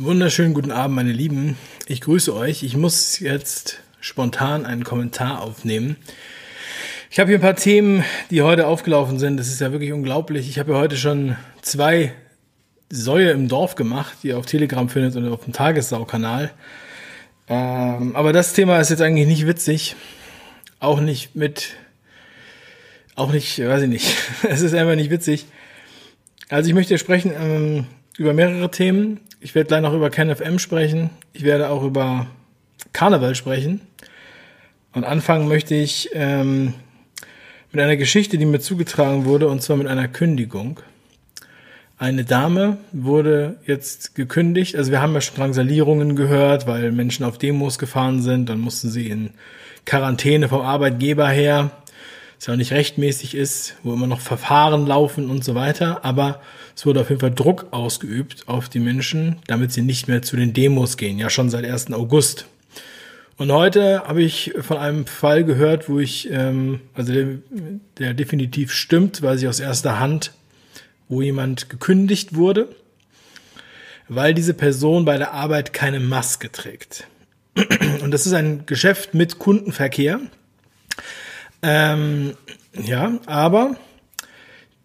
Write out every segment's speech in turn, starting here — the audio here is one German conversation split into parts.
Wunderschönen guten Abend, meine Lieben. Ich grüße euch. Ich muss jetzt spontan einen Kommentar aufnehmen. Ich habe hier ein paar Themen, die heute aufgelaufen sind. Das ist ja wirklich unglaublich. Ich habe ja heute schon zwei Säue im Dorf gemacht, die ihr auf Telegram findet und auf dem Tagessau-Kanal. Ähm, aber das Thema ist jetzt eigentlich nicht witzig. Auch nicht mit, auch nicht, weiß ich nicht. es ist einfach nicht witzig. Also ich möchte sprechen ähm, über mehrere Themen. Ich werde gleich noch über KenFM sprechen. Ich werde auch über Karneval sprechen. Und anfangen möchte ich ähm, mit einer Geschichte, die mir zugetragen wurde, und zwar mit einer Kündigung. Eine Dame wurde jetzt gekündigt. Also wir haben ja schon Drangsalierungen gehört, weil Menschen auf Demos gefahren sind. Dann mussten sie in Quarantäne vom Arbeitgeber her ja auch nicht rechtmäßig ist, wo immer noch Verfahren laufen und so weiter. Aber es wurde auf jeden Fall Druck ausgeübt auf die Menschen, damit sie nicht mehr zu den Demos gehen. Ja, schon seit 1. August. Und heute habe ich von einem Fall gehört, wo ich, ähm, also der, der definitiv stimmt, weil ich aus erster Hand, wo jemand gekündigt wurde, weil diese Person bei der Arbeit keine Maske trägt. Und das ist ein Geschäft mit Kundenverkehr. Ähm, ja, aber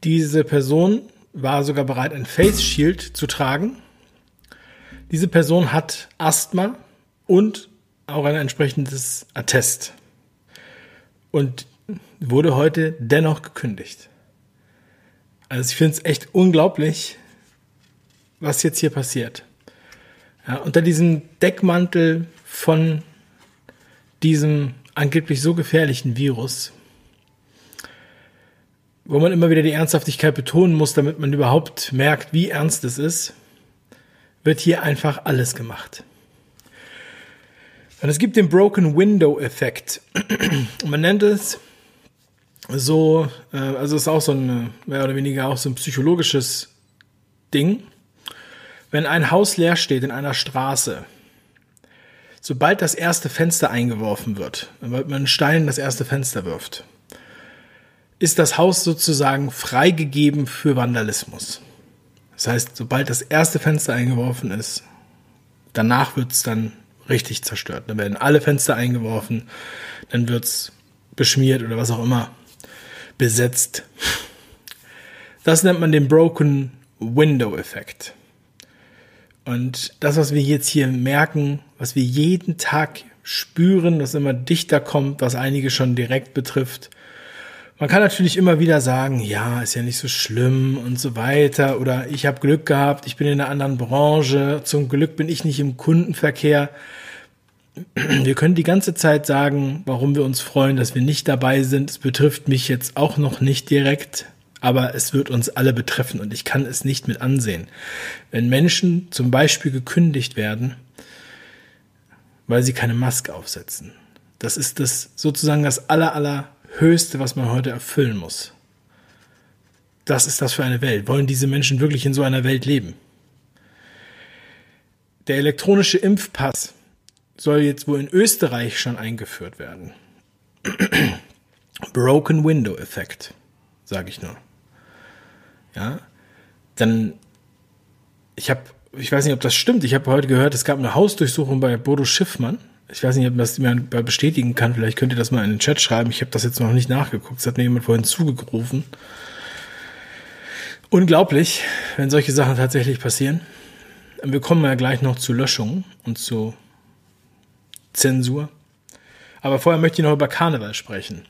diese Person war sogar bereit, ein Face Shield zu tragen. Diese Person hat Asthma und auch ein entsprechendes Attest. Und wurde heute dennoch gekündigt. Also ich finde es echt unglaublich, was jetzt hier passiert. Ja, unter diesem Deckmantel von diesem angeblich so gefährlichen Virus, wo man immer wieder die Ernsthaftigkeit betonen muss, damit man überhaupt merkt, wie ernst es ist, wird hier einfach alles gemacht. Und es gibt den Broken Window Effekt. man nennt es so, äh, also es ist auch so ein, mehr oder weniger auch so ein psychologisches Ding. Wenn ein Haus leer steht in einer Straße, sobald das erste Fenster eingeworfen wird, weil man einen Stein in das erste Fenster wirft, ist das Haus sozusagen freigegeben für Vandalismus. Das heißt, sobald das erste Fenster eingeworfen ist, danach wird es dann richtig zerstört. Dann werden alle Fenster eingeworfen, dann wird es beschmiert oder was auch immer besetzt. Das nennt man den Broken Window Effekt. Und das, was wir jetzt hier merken, was wir jeden Tag spüren, das immer dichter kommt, was einige schon direkt betrifft. Man kann natürlich immer wieder sagen, ja, ist ja nicht so schlimm und so weiter. Oder ich habe Glück gehabt, ich bin in einer anderen Branche, zum Glück bin ich nicht im Kundenverkehr. Wir können die ganze Zeit sagen, warum wir uns freuen, dass wir nicht dabei sind. Es betrifft mich jetzt auch noch nicht direkt aber es wird uns alle betreffen und ich kann es nicht mit ansehen. Wenn Menschen zum Beispiel gekündigt werden, weil sie keine Maske aufsetzen, das ist das sozusagen das aller, allerhöchste, was man heute erfüllen muss. Das ist das für eine Welt. Wollen diese Menschen wirklich in so einer Welt leben? Der elektronische Impfpass soll jetzt wohl in Österreich schon eingeführt werden. Broken Window Effekt, sage ich nur ja, dann, ich habe, ich weiß nicht, ob das stimmt, ich habe heute gehört, es gab eine Hausdurchsuchung bei Bodo Schiffmann. Ich weiß nicht, ob das jemand bestätigen kann. Vielleicht könnt ihr das mal in den Chat schreiben. Ich habe das jetzt noch nicht nachgeguckt. Das hat mir jemand vorhin zugerufen. Unglaublich, wenn solche Sachen tatsächlich passieren. Wir kommen ja gleich noch zu Löschungen und zu Zensur. Aber vorher möchte ich noch über Karneval sprechen.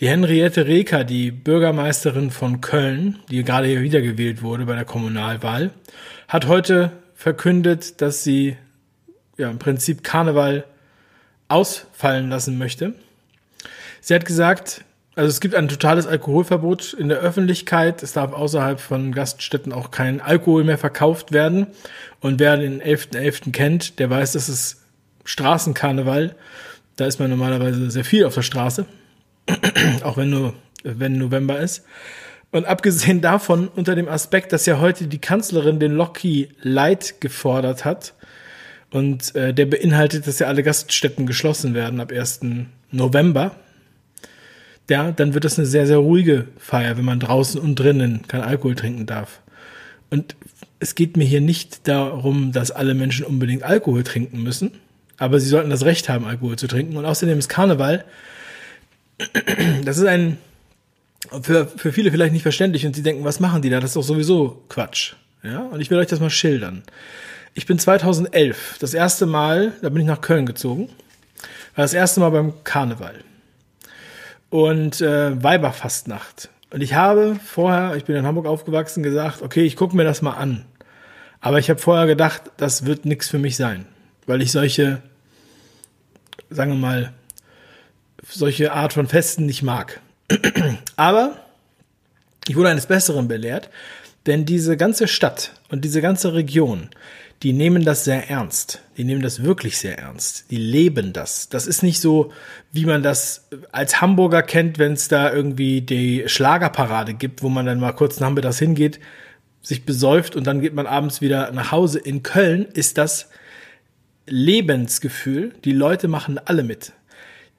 Die Henriette Reker, die Bürgermeisterin von Köln, die gerade hier wiedergewählt wurde bei der Kommunalwahl, hat heute verkündet, dass sie ja im Prinzip Karneval ausfallen lassen möchte. Sie hat gesagt, also es gibt ein totales Alkoholverbot in der Öffentlichkeit. Es darf außerhalb von Gaststätten auch kein Alkohol mehr verkauft werden. Und wer den 11.11. .11. kennt, der weiß, dass es Straßenkarneval. Da ist man normalerweise sehr viel auf der Straße. auch wenn nur, wenn November ist. Und abgesehen davon, unter dem Aspekt, dass ja heute die Kanzlerin den Locky Light gefordert hat, und äh, der beinhaltet, dass ja alle Gaststätten geschlossen werden ab 1. November. Ja, dann wird das eine sehr, sehr ruhige Feier, wenn man draußen und drinnen kein Alkohol trinken darf. Und es geht mir hier nicht darum, dass alle Menschen unbedingt Alkohol trinken müssen, aber sie sollten das Recht haben, Alkohol zu trinken. Und außerdem ist Karneval, das ist ein, für, für viele vielleicht nicht verständlich und sie denken, was machen die da? Das ist doch sowieso Quatsch. Ja, und ich will euch das mal schildern. Ich bin 2011 das erste Mal, da bin ich nach Köln gezogen, war das erste Mal beim Karneval und äh, Weiberfastnacht. Und ich habe vorher, ich bin in Hamburg aufgewachsen, gesagt, okay, ich gucke mir das mal an. Aber ich habe vorher gedacht, das wird nichts für mich sein, weil ich solche, sagen wir mal, solche Art von Festen nicht mag. Aber ich wurde eines Besseren belehrt, denn diese ganze Stadt und diese ganze Region, die nehmen das sehr ernst. Die nehmen das wirklich sehr ernst. Die leben das. Das ist nicht so, wie man das als Hamburger kennt, wenn es da irgendwie die Schlagerparade gibt, wo man dann mal kurz nachmittags hingeht, sich besäuft und dann geht man abends wieder nach Hause. In Köln ist das Lebensgefühl. Die Leute machen alle mit.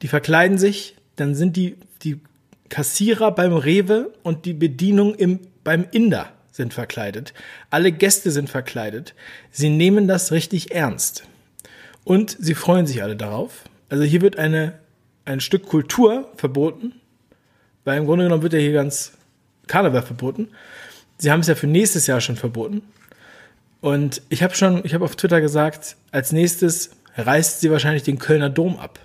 Die verkleiden sich, dann sind die, die Kassierer beim Rewe und die Bedienung im, beim Inder sind verkleidet. Alle Gäste sind verkleidet. Sie nehmen das richtig ernst. Und sie freuen sich alle darauf. Also hier wird eine, ein Stück Kultur verboten. Weil im Grunde genommen wird ja hier ganz Karneval verboten. Sie haben es ja für nächstes Jahr schon verboten. Und ich habe schon, ich habe auf Twitter gesagt, als nächstes reißt sie wahrscheinlich den Kölner Dom ab.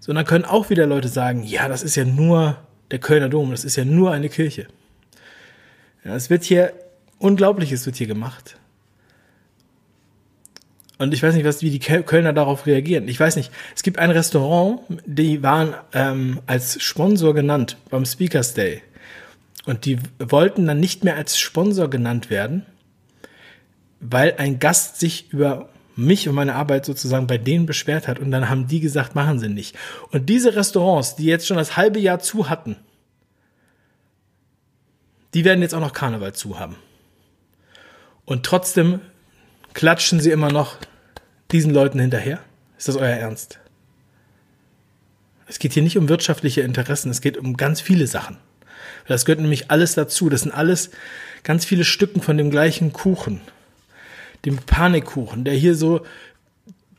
So, und dann können auch wieder Leute sagen, ja, das ist ja nur der Kölner Dom, das ist ja nur eine Kirche. Ja, es wird hier, Unglaubliches wird hier gemacht. Und ich weiß nicht, was, wie die Kölner darauf reagieren. Ich weiß nicht. Es gibt ein Restaurant, die waren ähm, als Sponsor genannt beim Speakers Day. Und die wollten dann nicht mehr als Sponsor genannt werden, weil ein Gast sich über mich und meine Arbeit sozusagen bei denen beschwert hat. Und dann haben die gesagt, machen sie nicht. Und diese Restaurants, die jetzt schon das halbe Jahr zu hatten, die werden jetzt auch noch Karneval zu haben. Und trotzdem klatschen sie immer noch diesen Leuten hinterher. Ist das euer Ernst? Es geht hier nicht um wirtschaftliche Interessen, es geht um ganz viele Sachen. Das gehört nämlich alles dazu. Das sind alles ganz viele Stücken von dem gleichen Kuchen. Dem Panikkuchen, der hier so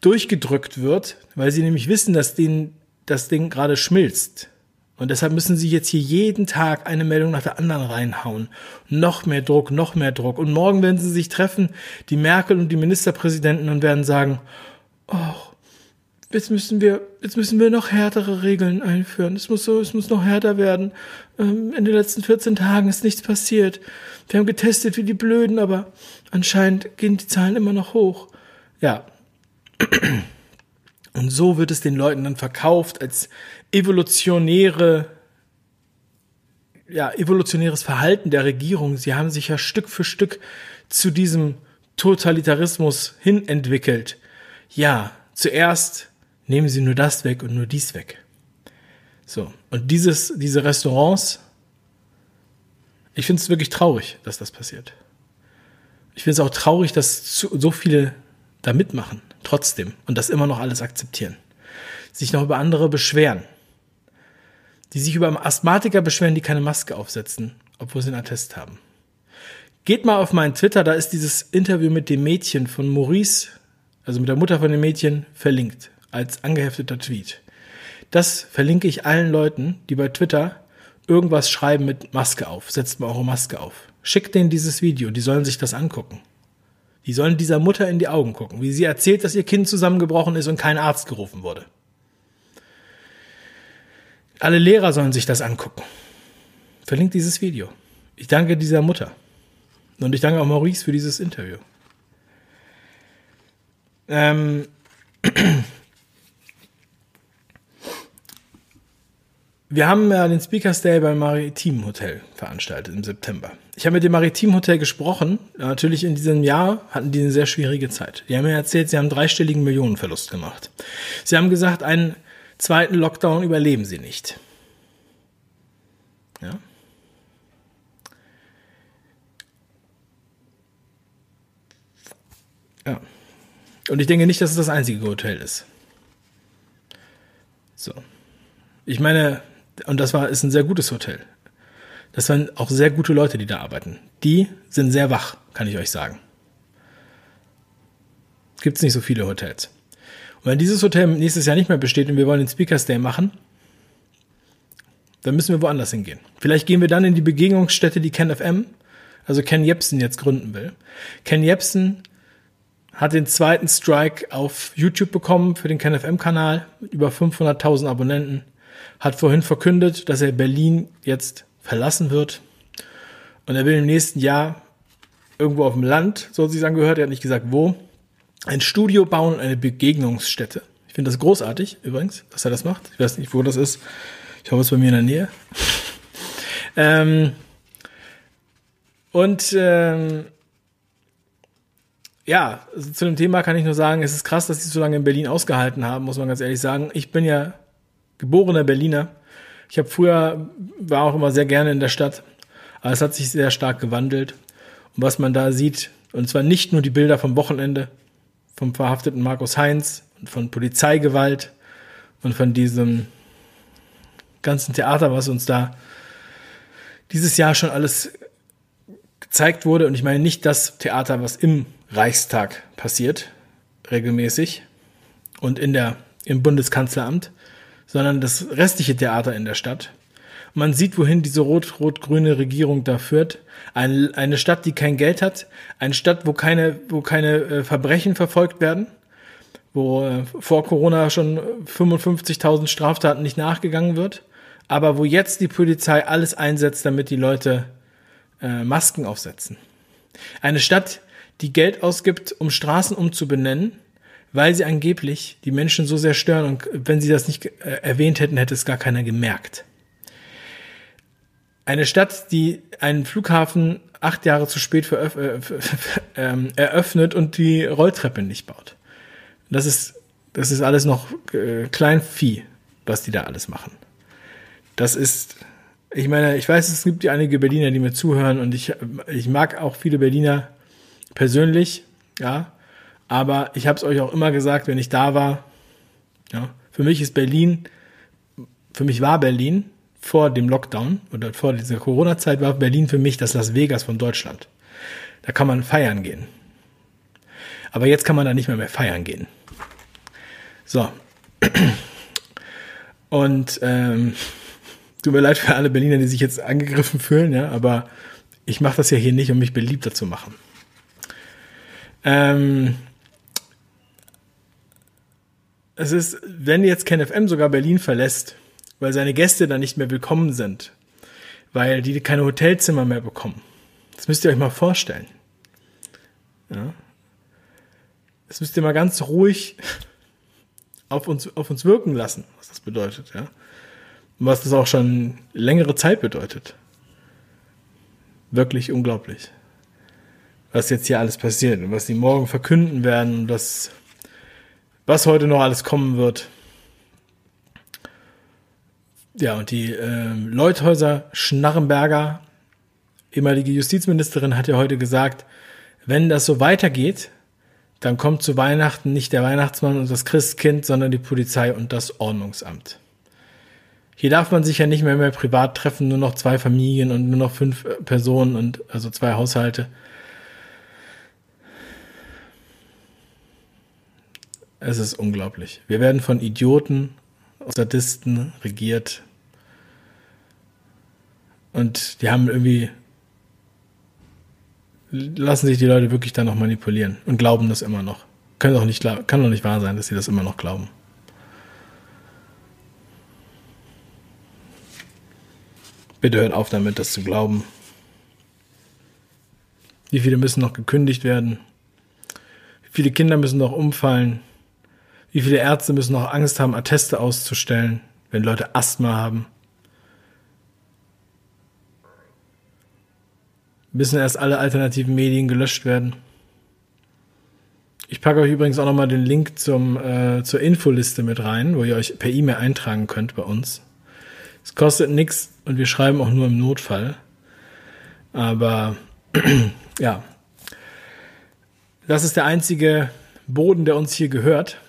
durchgedrückt wird, weil sie nämlich wissen, dass denen das Ding gerade schmilzt. Und deshalb müssen sie jetzt hier jeden Tag eine Meldung nach der anderen reinhauen. Noch mehr Druck, noch mehr Druck. Und morgen werden sie sich treffen, die Merkel und die Ministerpräsidenten, und werden sagen, oh, jetzt müssen wir, jetzt müssen wir noch härtere Regeln einführen. Es muss so, es muss noch härter werden. Ähm, in den letzten 14 Tagen ist nichts passiert. Wir haben getestet wie die Blöden, aber anscheinend gehen die Zahlen immer noch hoch. Ja. Und so wird es den Leuten dann verkauft als evolutionäre, ja, evolutionäres Verhalten der Regierung. Sie haben sich ja Stück für Stück zu diesem Totalitarismus hin entwickelt. Ja, zuerst nehmen sie nur das weg und nur dies weg. So. Und dieses, diese Restaurants, ich finde es wirklich traurig, dass das passiert. Ich finde es auch traurig, dass so viele da mitmachen, trotzdem, und das immer noch alles akzeptieren. Sich noch über andere beschweren die sich über Asthmatiker beschweren, die keine Maske aufsetzen, obwohl sie einen Attest haben. Geht mal auf meinen Twitter, da ist dieses Interview mit dem Mädchen von Maurice, also mit der Mutter von dem Mädchen, verlinkt als angehefteter Tweet. Das verlinke ich allen Leuten, die bei Twitter irgendwas schreiben mit Maske auf. Setzt mal eure Maske auf. Schickt denen dieses Video, die sollen sich das angucken. Die sollen dieser Mutter in die Augen gucken, wie sie erzählt, dass ihr Kind zusammengebrochen ist und kein Arzt gerufen wurde. Alle Lehrer sollen sich das angucken. Verlinkt dieses Video. Ich danke dieser Mutter. Und ich danke auch Maurice für dieses Interview. Ähm Wir haben ja den Speakers Day beim Maritim Hotel veranstaltet im September. Ich habe mit dem Maritim Hotel gesprochen. Natürlich in diesem Jahr hatten die eine sehr schwierige Zeit. Die haben mir erzählt, sie haben einen dreistelligen Millionenverlust gemacht. Sie haben gesagt, ein zweiten Lockdown überleben sie nicht. Ja. Ja. Und ich denke nicht, dass es das einzige Hotel ist. So. Ich meine, und das war, ist ein sehr gutes Hotel. Das waren auch sehr gute Leute, die da arbeiten. Die sind sehr wach, kann ich euch sagen. Gibt es nicht so viele Hotels. Und wenn dieses Hotel nächstes Jahr nicht mehr besteht und wir wollen den Speakers Day machen, dann müssen wir woanders hingehen. Vielleicht gehen wir dann in die Begegnungsstätte, die Ken FM, also Ken Jebsen jetzt gründen will. Ken Jebsen hat den zweiten Strike auf YouTube bekommen für den Ken FM Kanal mit über 500.000 Abonnenten. Hat vorhin verkündet, dass er Berlin jetzt verlassen wird. Und er will im nächsten Jahr irgendwo auf dem Land, so hat sich angehört, er hat nicht gesagt wo, ein Studio bauen und eine Begegnungsstätte. Ich finde das großartig, übrigens, dass er das macht. Ich weiß nicht, wo das ist. Ich hoffe, es ist bei mir in der Nähe. ähm, und ähm, ja, zu dem Thema kann ich nur sagen, es ist krass, dass sie so lange in Berlin ausgehalten haben, muss man ganz ehrlich sagen. Ich bin ja geborener Berliner. Ich habe früher, war auch immer sehr gerne in der Stadt, aber es hat sich sehr stark gewandelt. Und was man da sieht, und zwar nicht nur die Bilder vom Wochenende, vom verhafteten Markus Heinz und von Polizeigewalt und von diesem ganzen Theater, was uns da dieses Jahr schon alles gezeigt wurde. Und ich meine nicht das Theater, was im Reichstag passiert, regelmäßig und in der, im Bundeskanzleramt, sondern das restliche Theater in der Stadt. Man sieht, wohin diese rot-rot-grüne Regierung da führt. Ein, eine Stadt, die kein Geld hat, eine Stadt, wo keine, wo keine äh, Verbrechen verfolgt werden, wo äh, vor Corona schon 55.000 Straftaten nicht nachgegangen wird, aber wo jetzt die Polizei alles einsetzt, damit die Leute äh, Masken aufsetzen. Eine Stadt, die Geld ausgibt, um Straßen umzubenennen, weil sie angeblich die Menschen so sehr stören und wenn sie das nicht äh, erwähnt hätten, hätte es gar keiner gemerkt. Eine Stadt, die einen Flughafen acht Jahre zu spät äh, ähm, eröffnet und die Rolltreppe nicht baut. Das ist, das ist alles noch äh, Kleinvieh, was die da alles machen. Das ist, ich meine, ich weiß, es gibt ja einige Berliner, die mir zuhören und ich, ich mag auch viele Berliner persönlich, ja, aber ich habe es euch auch immer gesagt, wenn ich da war, ja, für mich ist Berlin, für mich war Berlin vor dem Lockdown oder vor dieser Corona-Zeit war Berlin für mich das Las Vegas von Deutschland. Da kann man feiern gehen. Aber jetzt kann man da nicht mehr mehr feiern gehen. So. Und ähm, tut mir leid für alle Berliner, die sich jetzt angegriffen fühlen, ja, aber ich mache das ja hier nicht, um mich beliebter zu machen. Ähm, es ist, wenn jetzt KenFM sogar Berlin verlässt, weil seine Gäste dann nicht mehr willkommen sind, weil die keine Hotelzimmer mehr bekommen. Das müsst ihr euch mal vorstellen. Ja. Das müsst ihr mal ganz ruhig auf uns, auf uns wirken lassen, was das bedeutet, ja. Und was das auch schon längere Zeit bedeutet. Wirklich unglaublich. Was jetzt hier alles passiert und was die morgen verkünden werden und das was heute noch alles kommen wird. Ja, und die äh, Leuthäuser Schnarrenberger, ehemalige Justizministerin, hat ja heute gesagt, wenn das so weitergeht, dann kommt zu Weihnachten nicht der Weihnachtsmann und das Christkind, sondern die Polizei und das Ordnungsamt. Hier darf man sich ja nicht mehr, mehr privat treffen, nur noch zwei Familien und nur noch fünf äh, Personen und also zwei Haushalte. Es ist unglaublich. Wir werden von Idioten, Sadisten regiert. Und die haben irgendwie, lassen sich die Leute wirklich da noch manipulieren und glauben das immer noch. Kann doch nicht, kann doch nicht wahr sein, dass sie das immer noch glauben. Bitte hört auf damit, das zu glauben. Wie viele müssen noch gekündigt werden? Wie viele Kinder müssen noch umfallen? Wie viele Ärzte müssen noch Angst haben, Atteste auszustellen, wenn Leute Asthma haben? Müssen erst alle alternativen Medien gelöscht werden? Ich packe euch übrigens auch nochmal den Link zum, äh, zur Infoliste mit rein, wo ihr euch per E-Mail eintragen könnt bei uns. Es kostet nichts und wir schreiben auch nur im Notfall. Aber ja, das ist der einzige Boden, der uns hier gehört.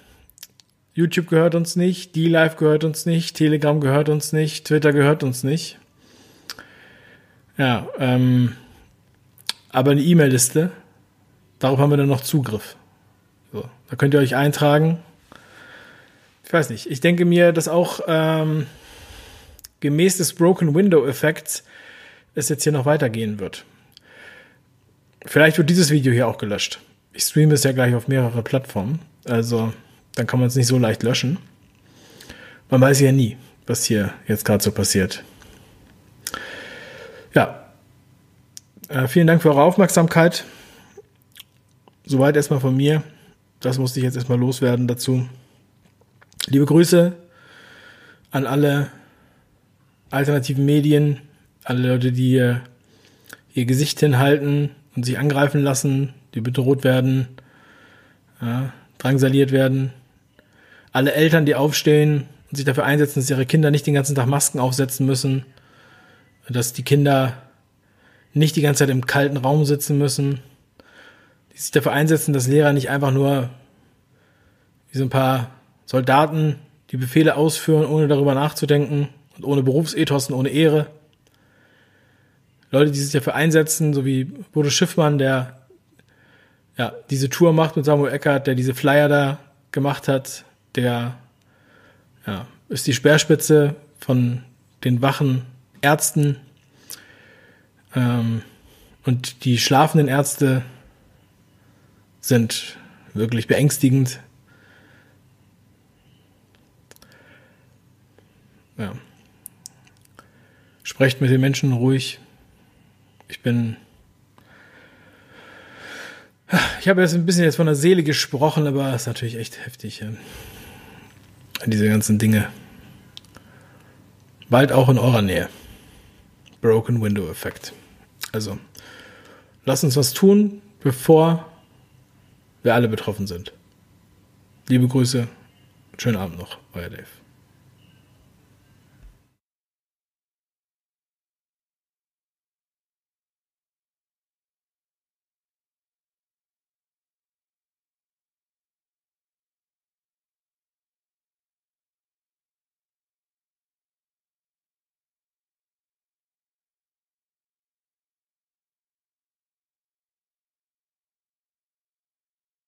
YouTube gehört uns nicht, D-Live gehört uns nicht, Telegram gehört uns nicht, Twitter gehört uns nicht. Ja, ähm, aber eine E-Mail-Liste, darauf haben wir dann noch Zugriff. So, da könnt ihr euch eintragen. Ich weiß nicht, ich denke mir, dass auch ähm, gemäß des Broken Window-Effekts es jetzt hier noch weitergehen wird. Vielleicht wird dieses Video hier auch gelöscht. Ich streame es ja gleich auf mehrere Plattformen. Also dann kann man es nicht so leicht löschen. Man weiß ja nie, was hier jetzt gerade so passiert. Ja. Äh, vielen Dank für eure Aufmerksamkeit. Soweit erstmal von mir. Das musste ich jetzt erstmal loswerden dazu. Liebe Grüße an alle alternativen Medien, alle Leute, die ihr, Gesicht hinhalten und sich angreifen lassen, die bedroht werden, ja, drangsaliert werden. Alle Eltern, die aufstehen und sich dafür einsetzen, dass ihre Kinder nicht den ganzen Tag Masken aufsetzen müssen, dass die Kinder nicht die ganze Zeit im kalten Raum sitzen müssen, die sich dafür einsetzen, dass Lehrer nicht einfach nur wie so ein paar Soldaten die Befehle ausführen, ohne darüber nachzudenken und ohne Berufsethos und ohne Ehre. Leute, die sich dafür einsetzen, so wie Bodo Schiffmann, der ja diese Tour macht mit Samuel Eckert, der diese Flyer da gemacht hat, der ja, ist die Speerspitze von den wachen Ärzten. Ähm, und die schlafenden Ärzte sind wirklich beängstigend. Ja. Sprecht mit den Menschen ruhig. Ich bin. Ich habe jetzt ein bisschen jetzt von der Seele gesprochen, aber es ist natürlich echt heftig. Ja. Diese ganzen Dinge. Bald auch in eurer Nähe. Broken Window Effekt. Also, lasst uns was tun, bevor wir alle betroffen sind. Liebe Grüße, schönen Abend noch, euer Dave.